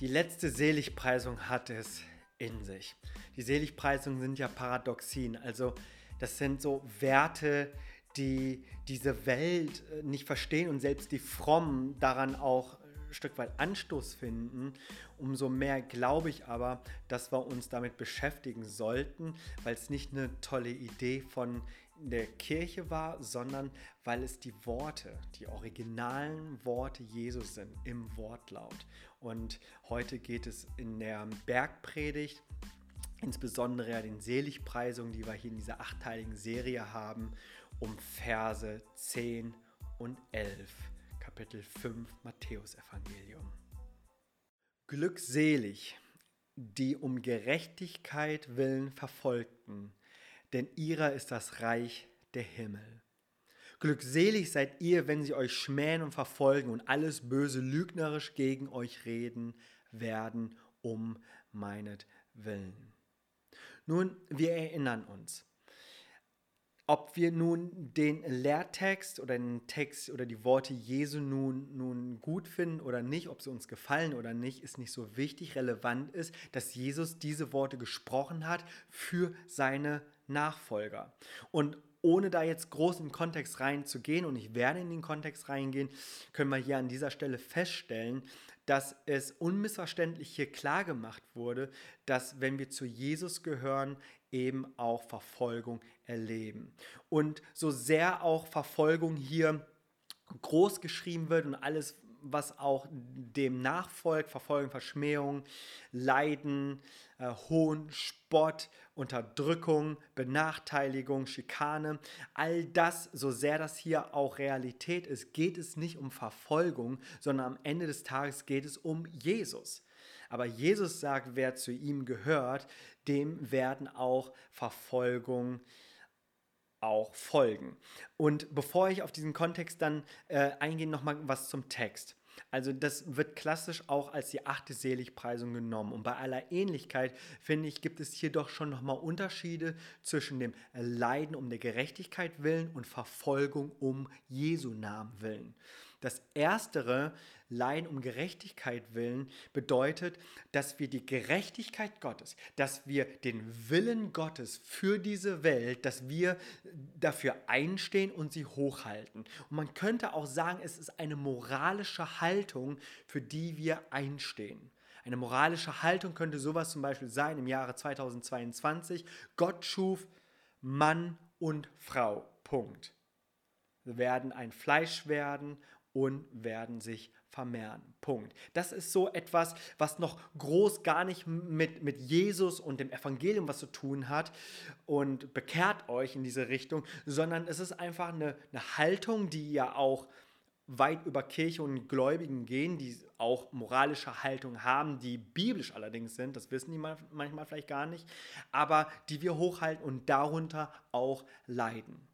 Die letzte Seligpreisung hat es in sich. Die Seligpreisungen sind ja Paradoxien, also das sind so Werte, die diese Welt äh, nicht verstehen und selbst die Frommen daran auch ein Stück weit Anstoß finden. Umso mehr glaube ich aber, dass wir uns damit beschäftigen sollten, weil es nicht eine tolle Idee von der Kirche war, sondern weil es die Worte, die originalen Worte Jesus sind im Wortlaut. Und heute geht es in der Bergpredigt, insbesondere den Seligpreisungen, die wir hier in dieser achteiligen Serie haben, um Verse 10 und 11, Kapitel 5 Matthäusevangelium. Glückselig, die um Gerechtigkeit willen verfolgten, denn ihrer ist das Reich der Himmel. Glückselig seid ihr, wenn sie euch schmähen und verfolgen und alles Böse lügnerisch gegen euch reden werden, um meinetwillen. Nun, wir erinnern uns, ob wir nun den Lehrtext oder den Text oder die Worte Jesu nun, nun gut finden oder nicht, ob sie uns gefallen oder nicht, ist nicht so wichtig. Relevant ist, dass Jesus diese Worte gesprochen hat für seine Nachfolger. Und ohne da jetzt groß in den Kontext reinzugehen, und ich werde in den Kontext reingehen, können wir hier an dieser Stelle feststellen, dass es unmissverständlich hier klar gemacht wurde, dass wenn wir zu Jesus gehören, eben auch Verfolgung erleben. Und so sehr auch Verfolgung hier groß geschrieben wird und alles was auch dem nachfolgt, Verfolgung, Verschmähung, Leiden, äh, Hohn, Spott, Unterdrückung, Benachteiligung, Schikane, all das, so sehr das hier auch Realität ist, geht es nicht um Verfolgung, sondern am Ende des Tages geht es um Jesus. Aber Jesus sagt, wer zu ihm gehört, dem werden auch Verfolgung auch folgen. Und bevor ich auf diesen Kontext dann äh, eingehe, nochmal was zum Text. Also das wird klassisch auch als die achte Seligpreisung genommen. Und bei aller Ähnlichkeit, finde ich, gibt es hier doch schon nochmal Unterschiede zwischen dem Leiden um der Gerechtigkeit willen und Verfolgung um Jesu Namen willen. Das erstere, Leiden um Gerechtigkeit willen, bedeutet, dass wir die Gerechtigkeit Gottes, dass wir den Willen Gottes für diese Welt, dass wir dafür einstehen und sie hochhalten. Und man könnte auch sagen, es ist eine moralische Haltung, für die wir einstehen. Eine moralische Haltung könnte sowas zum Beispiel sein im Jahre 2022. Gott schuf Mann und Frau. Punkt. Werden ein Fleisch werden und werden sich vermehren. Punkt. Das ist so etwas, was noch groß gar nicht mit, mit Jesus und dem Evangelium was zu tun hat und bekehrt euch in diese Richtung, sondern es ist einfach eine, eine Haltung, die ja auch weit über Kirche und Gläubigen gehen, die auch moralische Haltung haben, die biblisch allerdings sind, das wissen die manchmal vielleicht gar nicht, aber die wir hochhalten und darunter auch leiden.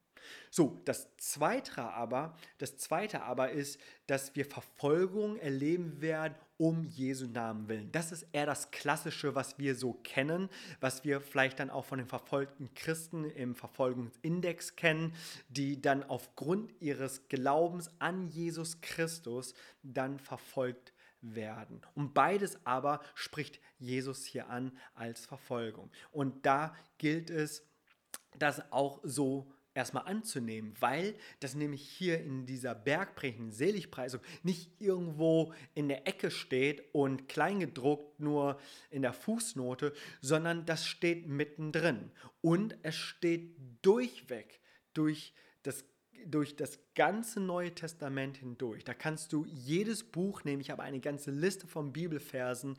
So, das zweite aber, das zweite aber ist, dass wir Verfolgung erleben werden um Jesu Namen willen. Das ist eher das Klassische, was wir so kennen, was wir vielleicht dann auch von den verfolgten Christen im Verfolgungsindex kennen, die dann aufgrund ihres Glaubens an Jesus Christus dann verfolgt werden. Und beides aber spricht Jesus hier an als Verfolgung. Und da gilt es, das auch so erstmal anzunehmen, weil das nämlich hier in dieser bergprägenden Seligpreisung nicht irgendwo in der Ecke steht und kleingedruckt nur in der Fußnote, sondern das steht mittendrin und es steht durchweg durch das durch das ganze Neue Testament hindurch. Da kannst du jedes Buch nehmen. Ich habe eine ganze Liste von Bibelversen,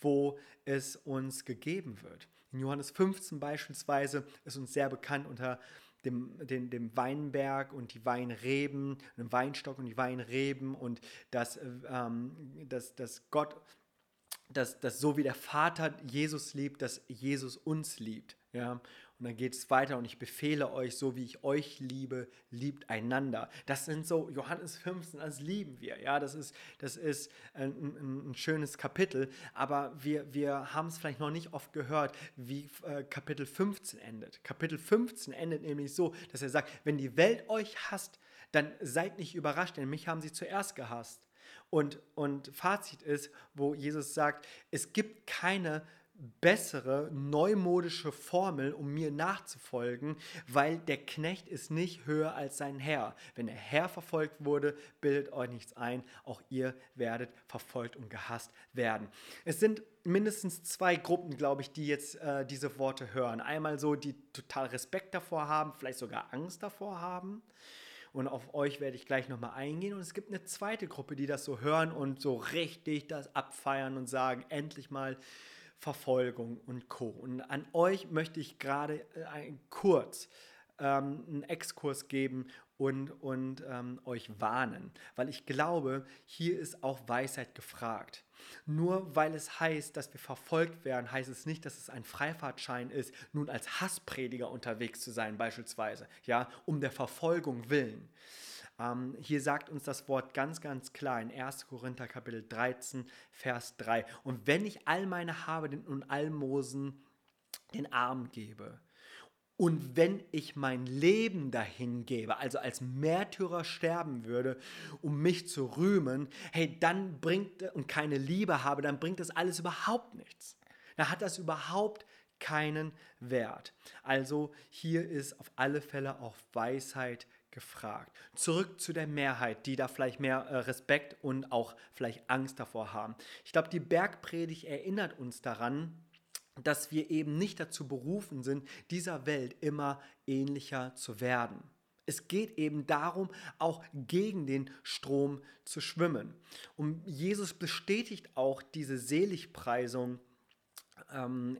wo es uns gegeben wird. In Johannes 15 beispielsweise ist uns sehr bekannt unter dem, dem, dem Weinberg und die Weinreben, dem Weinstock und die Weinreben und dass, ähm, dass, dass Gott, dass, dass so wie der Vater Jesus liebt, dass Jesus uns liebt. Ja? Und dann geht es weiter und ich befehle euch, so wie ich euch liebe, liebt einander. Das sind so, Johannes 15, das lieben wir. Ja, das ist, das ist ein, ein, ein schönes Kapitel, aber wir, wir haben es vielleicht noch nicht oft gehört, wie äh, Kapitel 15 endet. Kapitel 15 endet nämlich so, dass er sagt, wenn die Welt euch hasst, dann seid nicht überrascht, denn mich haben sie zuerst gehasst. Und, und Fazit ist, wo Jesus sagt, es gibt keine bessere, neumodische Formel, um mir nachzufolgen, weil der Knecht ist nicht höher als sein Herr. Wenn der Herr verfolgt wurde, bildet euch nichts ein, auch ihr werdet verfolgt und gehasst werden. Es sind mindestens zwei Gruppen, glaube ich, die jetzt äh, diese Worte hören. Einmal so, die total Respekt davor haben, vielleicht sogar Angst davor haben. Und auf euch werde ich gleich nochmal eingehen. Und es gibt eine zweite Gruppe, die das so hören und so richtig das abfeiern und sagen, endlich mal Verfolgung und Co. Und an euch möchte ich gerade äh, kurz ähm, einen Exkurs geben und, und ähm, euch warnen, weil ich glaube, hier ist auch Weisheit gefragt. Nur weil es heißt, dass wir verfolgt werden, heißt es nicht, dass es ein Freifahrtschein ist, nun als Hassprediger unterwegs zu sein, beispielsweise, ja, um der Verfolgung willen. Ähm, hier sagt uns das Wort ganz, ganz klar in 1. Korinther Kapitel 13, Vers 3. Und wenn ich all meine Habe und Almosen den Arm gebe, und wenn ich mein Leben dahin gebe, also als Märtyrer sterben würde, um mich zu rühmen, hey, dann bringt und keine Liebe habe, dann bringt das alles überhaupt nichts. Dann hat das überhaupt keinen Wert. Also hier ist auf alle Fälle auch Weisheit gefragt. Zurück zu der Mehrheit, die da vielleicht mehr äh, Respekt und auch vielleicht Angst davor haben. Ich glaube, die Bergpredigt erinnert uns daran, dass wir eben nicht dazu berufen sind, dieser Welt immer ähnlicher zu werden. Es geht eben darum, auch gegen den Strom zu schwimmen. Und Jesus bestätigt auch diese Seligpreisung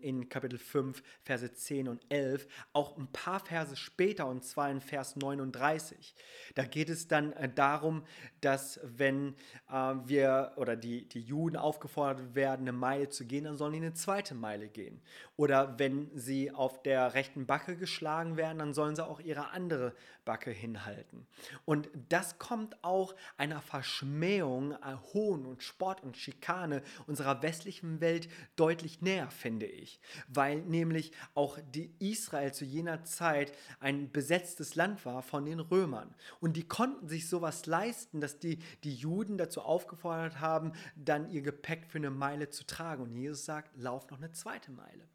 in Kapitel 5, Verse 10 und 11, auch ein paar Verse später, und zwar in Vers 39. Da geht es dann äh, darum, dass wenn äh, wir oder die, die Juden aufgefordert werden, eine Meile zu gehen, dann sollen die eine zweite Meile gehen. Oder wenn sie auf der rechten Backe geschlagen werden, dann sollen sie auch ihre andere Backe hinhalten. Und das kommt auch einer Verschmähung, äh, Hohn und Sport und Schikane unserer westlichen Welt deutlich näher, finde ich. Weil nämlich auch die Israel zu jener Zeit ein besetztes Land war von den Römern. Und die konnten sich sowas leisten, dass die, die Juden dazu aufgefordert haben, dann ihr Gepäck für eine Meile zu tragen. Und Jesus sagt, lauf noch eine zweite Meile.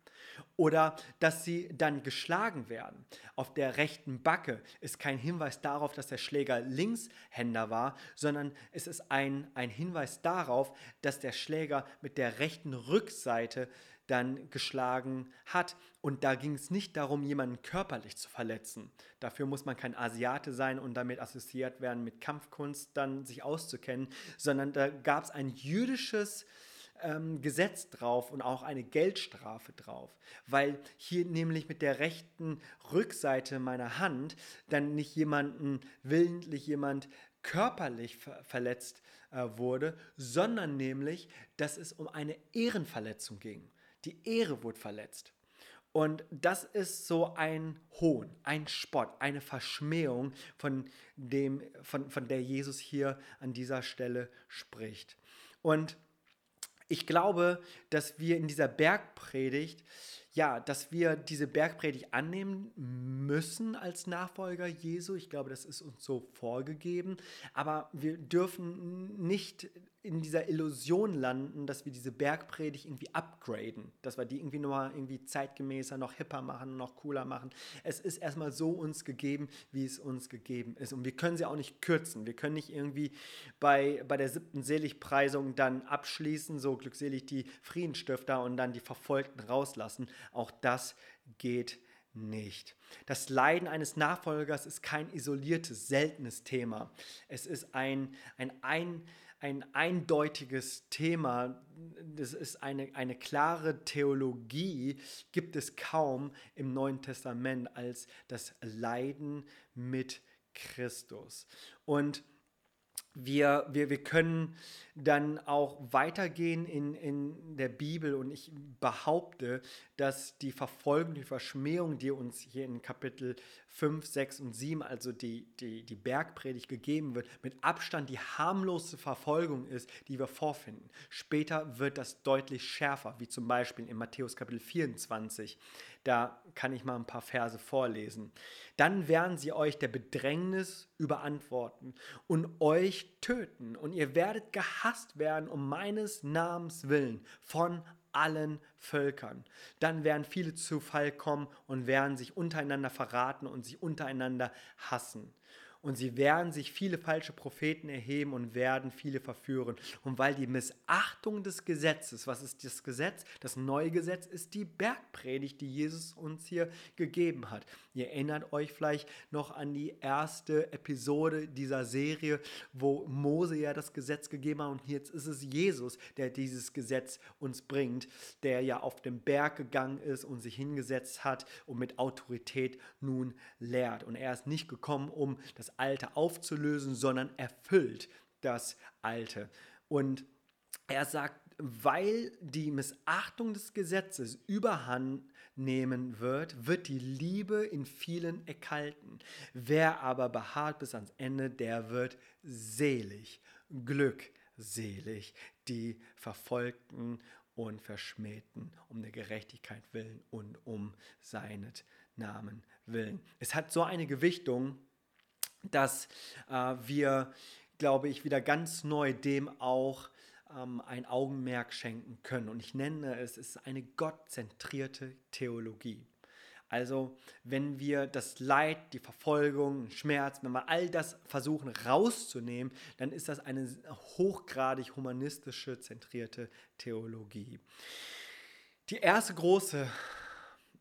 Oder dass sie dann geschlagen werden. Auf der rechten Backe ist kein Hinweis darauf, dass der Schläger Linkshänder war, sondern es ist ein, ein Hinweis darauf, dass der Schläger mit der rechten Rückseite dann geschlagen hat. Und da ging es nicht darum, jemanden körperlich zu verletzen. Dafür muss man kein Asiate sein und damit assoziiert werden, mit Kampfkunst dann sich auszukennen, sondern da gab es ein jüdisches ähm, Gesetz drauf und auch eine Geldstrafe drauf, weil hier nämlich mit der rechten Rückseite meiner Hand dann nicht jemanden willentlich jemand körperlich ver verletzt äh, wurde, sondern nämlich, dass es um eine Ehrenverletzung ging. Die Ehre wurde verletzt. Und das ist so ein Hohn, ein Spott, eine Verschmähung, von, dem, von, von der Jesus hier an dieser Stelle spricht. Und ich glaube, dass wir in dieser Bergpredigt, ja, dass wir diese Bergpredigt annehmen müssen als Nachfolger Jesu. Ich glaube, das ist uns so vorgegeben. Aber wir dürfen nicht in dieser Illusion landen, dass wir diese Bergpredigt irgendwie upgraden, dass wir die irgendwie nochmal irgendwie zeitgemäßer, noch hipper machen, noch cooler machen. Es ist erstmal so uns gegeben, wie es uns gegeben ist. Und wir können sie auch nicht kürzen. Wir können nicht irgendwie bei, bei der siebten Seligpreisung dann abschließen, so glückselig die Friedensstifter und dann die Verfolgten rauslassen. Auch das geht nicht. Das Leiden eines Nachfolgers ist kein isoliertes, seltenes Thema. Es ist ein, ein, ein ein eindeutiges Thema, das ist eine, eine klare Theologie, gibt es kaum im Neuen Testament als das Leiden mit Christus. Und wir, wir, wir können dann auch weitergehen in, in der Bibel und ich behaupte, dass die Verfolgung, die Verschmähung, die uns hier in Kapitel 5, 6 und 7, also die, die, die Bergpredigt gegeben wird, mit Abstand die harmlose Verfolgung ist, die wir vorfinden. Später wird das deutlich schärfer, wie zum Beispiel in Matthäus Kapitel 24. Da kann ich mal ein paar Verse vorlesen. Dann werden sie euch der Bedrängnis überantworten und euch töten. Und ihr werdet gehasst werden um meines Namens willen von allen Völkern. Dann werden viele zu Fall kommen und werden sich untereinander verraten und sich untereinander hassen und sie werden sich viele falsche Propheten erheben und werden viele verführen. Und weil die Missachtung des Gesetzes, was ist das Gesetz? Das neue Gesetz ist die Bergpredigt, die Jesus uns hier gegeben hat. Ihr erinnert euch vielleicht noch an die erste Episode dieser Serie, wo Mose ja das Gesetz gegeben hat und jetzt ist es Jesus, der dieses Gesetz uns bringt, der ja auf den Berg gegangen ist und sich hingesetzt hat und mit Autorität nun lehrt. Und er ist nicht gekommen, um das Alte aufzulösen, sondern erfüllt das Alte. Und er sagt, weil die Missachtung des Gesetzes überhand nehmen wird, wird die Liebe in vielen erkalten. Wer aber beharrt bis ans Ende, der wird selig, glückselig, die Verfolgten und Verschmähten um der Gerechtigkeit willen und um seinet Namen willen. Es hat so eine Gewichtung, dass äh, wir, glaube ich, wieder ganz neu dem auch ähm, ein Augenmerk schenken können. Und ich nenne es, es ist eine gottzentrierte Theologie. Also wenn wir das Leid, die Verfolgung, Schmerz, wenn wir all das versuchen rauszunehmen, dann ist das eine hochgradig humanistische, zentrierte Theologie. Die erste große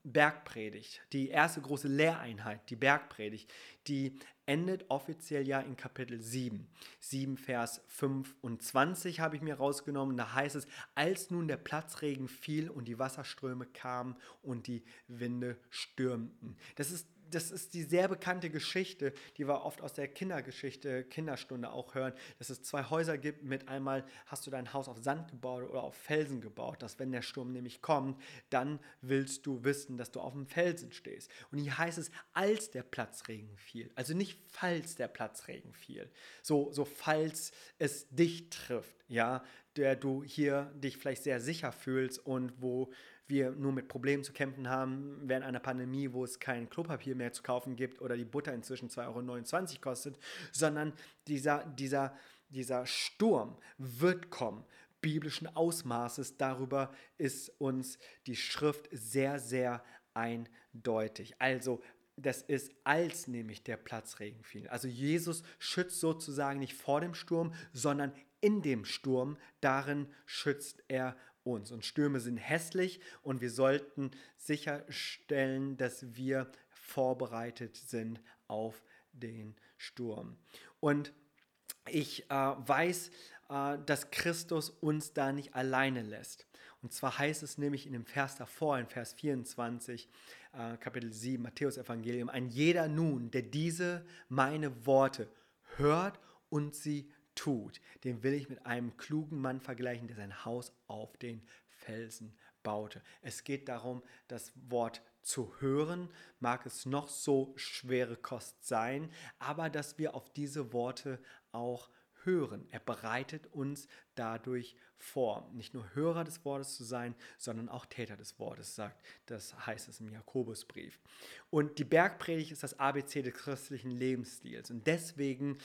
Bergpredigt, die erste große Lehreinheit, die Bergpredigt, die endet offiziell ja in Kapitel 7. 7 Vers 25 habe ich mir rausgenommen. Da heißt es, als nun der Platzregen fiel und die Wasserströme kamen und die Winde stürmten. Das ist das ist die sehr bekannte Geschichte, die wir oft aus der Kindergeschichte, Kinderstunde auch hören, dass es zwei Häuser gibt. Mit einmal hast du dein Haus auf Sand gebaut oder auf Felsen gebaut, dass wenn der Sturm nämlich kommt, dann willst du wissen, dass du auf dem Felsen stehst. Und hier heißt es, als der Platzregen fiel. Also nicht falls der Platzregen fiel. So, so falls es dich trifft, ja, der du hier dich vielleicht sehr sicher fühlst und wo wir nur mit Problemen zu kämpfen haben während einer Pandemie, wo es kein Klopapier mehr zu kaufen gibt oder die Butter inzwischen 2,29 Euro kostet, sondern dieser, dieser, dieser Sturm wird kommen biblischen Ausmaßes. Darüber ist uns die Schrift sehr, sehr eindeutig. Also das ist, als nämlich der Platzregen fiel. Also Jesus schützt sozusagen nicht vor dem Sturm, sondern in dem Sturm. Darin schützt er uns. Und Stürme sind hässlich und wir sollten sicherstellen, dass wir vorbereitet sind auf den Sturm. Und ich äh, weiß, äh, dass Christus uns da nicht alleine lässt. Und zwar heißt es nämlich in dem Vers davor, in Vers 24, äh, Kapitel 7, Matthäus Evangelium, ein jeder nun, der diese meine Worte hört und sie tut, den will ich mit einem klugen Mann vergleichen, der sein Haus auf den Felsen baute. Es geht darum, das Wort zu hören, mag es noch so schwere Kost sein, aber dass wir auf diese Worte auch hören. Er bereitet uns dadurch vor, nicht nur Hörer des Wortes zu sein, sondern auch Täter des Wortes, sagt, das heißt es im Jakobusbrief. Und die Bergpredigt ist das ABC des christlichen Lebensstils. Und deswegen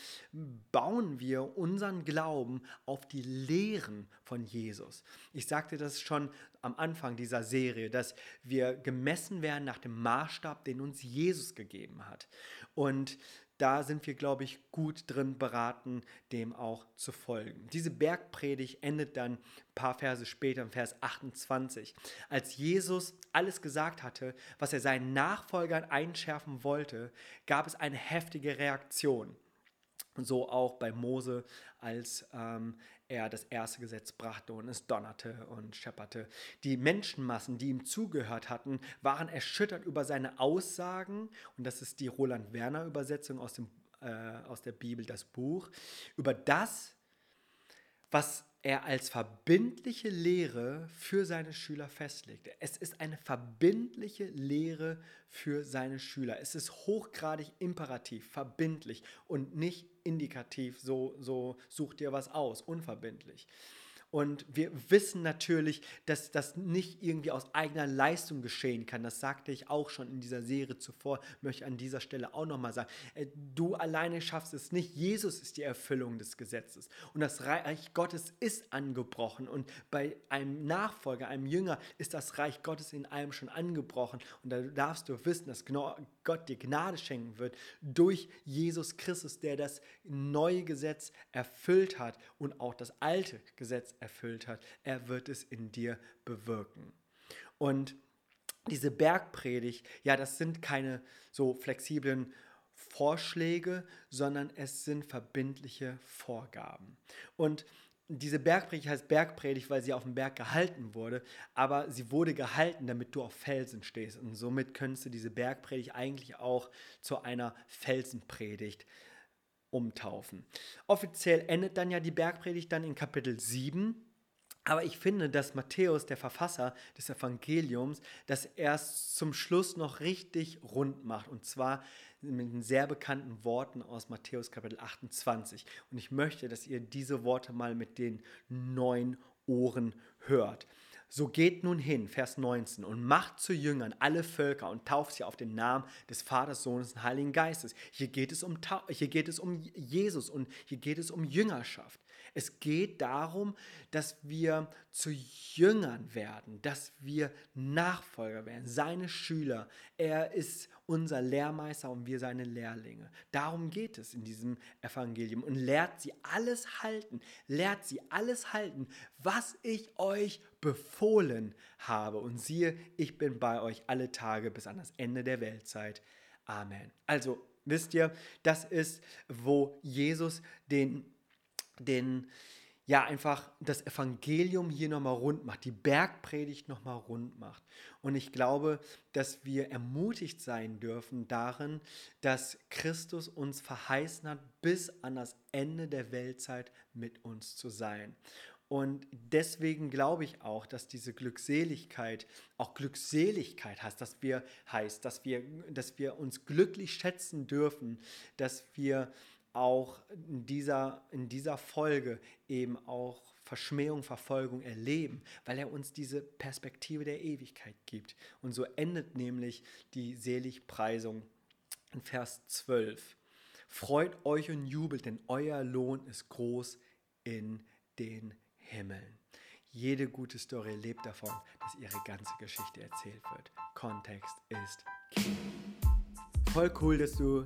bauen wir unseren Glauben auf die Lehren von Jesus. Ich sagte das schon am Anfang dieser Serie, dass wir gemessen werden nach dem Maßstab, den uns Jesus gegeben hat. Und da sind wir, glaube ich, gut drin beraten, dem auch zu folgen. Diese Bergpredigt endet dann ein paar Verse später, im Vers 28. Als Jesus alles gesagt hatte, was er seinen Nachfolgern einschärfen wollte, gab es eine heftige Reaktion. So auch bei Mose, als ähm, er das erste Gesetz brachte und es donnerte und schepperte. Die Menschenmassen, die ihm zugehört hatten, waren erschüttert über seine Aussagen, und das ist die Roland Werner Übersetzung aus, dem, äh, aus der Bibel, das Buch, über das, was er als verbindliche Lehre für seine Schüler festlegte. Es ist eine verbindliche Lehre für seine Schüler. Es ist hochgradig imperativ, verbindlich und nicht indikativ, so, so such dir was aus, unverbindlich. Und wir wissen natürlich, dass das nicht irgendwie aus eigener Leistung geschehen kann. Das sagte ich auch schon in dieser Serie zuvor, möchte ich an dieser Stelle auch nochmal sagen. Äh, du alleine schaffst es nicht. Jesus ist die Erfüllung des Gesetzes. Und das Reich Gottes ist angebrochen. Und bei einem Nachfolger, einem Jünger, ist das Reich Gottes in allem schon angebrochen. Und da darfst du wissen, dass Gott dir Gnade schenken wird durch Jesus Christus, der das neue Gesetz erfüllt hat und auch das alte Gesetz erfüllt hat. Er wird es in dir bewirken. Und diese Bergpredigt, ja, das sind keine so flexiblen Vorschläge, sondern es sind verbindliche Vorgaben. Und diese Bergpredigt heißt Bergpredigt, weil sie auf dem Berg gehalten wurde, aber sie wurde gehalten, damit du auf Felsen stehst. Und somit könntest du diese Bergpredigt eigentlich auch zu einer Felsenpredigt umtaufen. Offiziell endet dann ja die Bergpredigt dann in Kapitel 7. Aber ich finde, dass Matthäus, der Verfasser des Evangeliums, das erst zum Schluss noch richtig rund macht. Und zwar mit den sehr bekannten Worten aus Matthäus Kapitel 28. Und ich möchte, dass ihr diese Worte mal mit den neuen Ohren hört. So geht nun hin, Vers 19, und macht zu Jüngern alle Völker und tauft sie auf den Namen des Vaters, Sohnes und Heiligen Geistes. Hier geht es um, hier geht es um Jesus und hier geht es um Jüngerschaft. Es geht darum, dass wir zu Jüngern werden, dass wir Nachfolger werden, seine Schüler. Er ist unser Lehrmeister und wir seine Lehrlinge. Darum geht es in diesem Evangelium und lehrt sie alles halten, lehrt sie alles halten, was ich euch befohlen habe. Und siehe, ich bin bei euch alle Tage bis an das Ende der Weltzeit. Amen. Also wisst ihr, das ist, wo Jesus den den ja einfach das Evangelium hier nochmal rund macht, die Bergpredigt nochmal rund macht. Und ich glaube, dass wir ermutigt sein dürfen darin, dass Christus uns verheißen hat, bis an das Ende der Weltzeit mit uns zu sein. Und deswegen glaube ich auch, dass diese Glückseligkeit auch Glückseligkeit heißt, dass wir heißt, dass wir, dass wir uns glücklich schätzen dürfen, dass wir auch in dieser, in dieser Folge eben auch Verschmähung, Verfolgung erleben, weil er uns diese Perspektive der Ewigkeit gibt. Und so endet nämlich die Seligpreisung in Vers 12. Freut euch und jubelt, denn euer Lohn ist groß in den Himmeln. Jede gute Story lebt davon, dass ihre ganze Geschichte erzählt wird. Kontext ist key. Voll cool, dass du